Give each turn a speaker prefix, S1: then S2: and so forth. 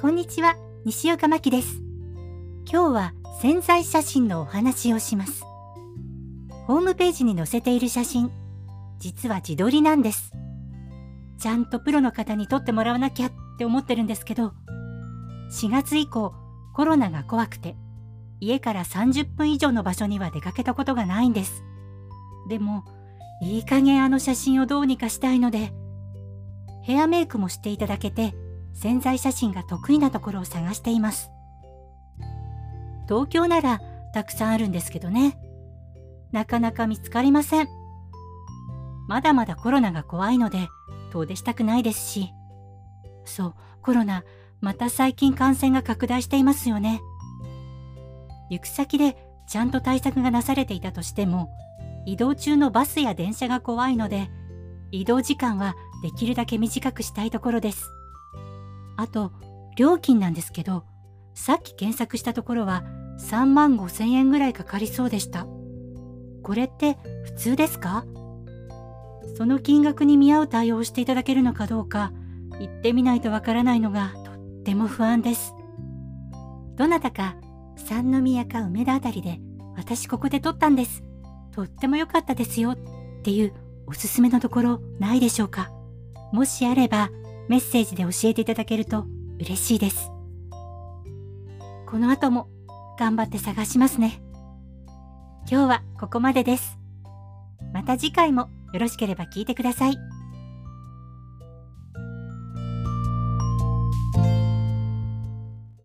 S1: こんにちは、西岡真希です。今日は潜在写真のお話をします。ホームページに載せている写真、実は自撮りなんです。ちゃんとプロの方に撮ってもらわなきゃって思ってるんですけど、4月以降、コロナが怖くて、家から30分以上の場所には出かけたことがないんです。でも、いい加減あの写真をどうにかしたいので、ヘアメイクもしていただけて、潜在写真が得意なところを探しています。東京ならたくさんあるんですけどね。なかなか見つかりません。まだまだコロナが怖いので遠出したくないですし。そう、コロナ、また最近感染が拡大していますよね。行く先でちゃんと対策がなされていたとしても、移動中のバスや電車が怖いので、移動時間はできるだけ短くしたいところです。あと、料金なんですけど、さっき検索したところは3万5千円ぐらいかかりそうでした。これって普通ですか？その金額に見合う対応をしていただけるのかどうか、行ってみないとわからないのがとっても不安です。どなたか三宮か梅田あたりで私ここで撮ったんです。とっても良かったですよっていうおすすめのところないでしょうか？もしあればメッセージで教えていただけると嬉しいです。この後も頑張って探しますね。今日はここまでです。また次回もよろしければ聞いてください。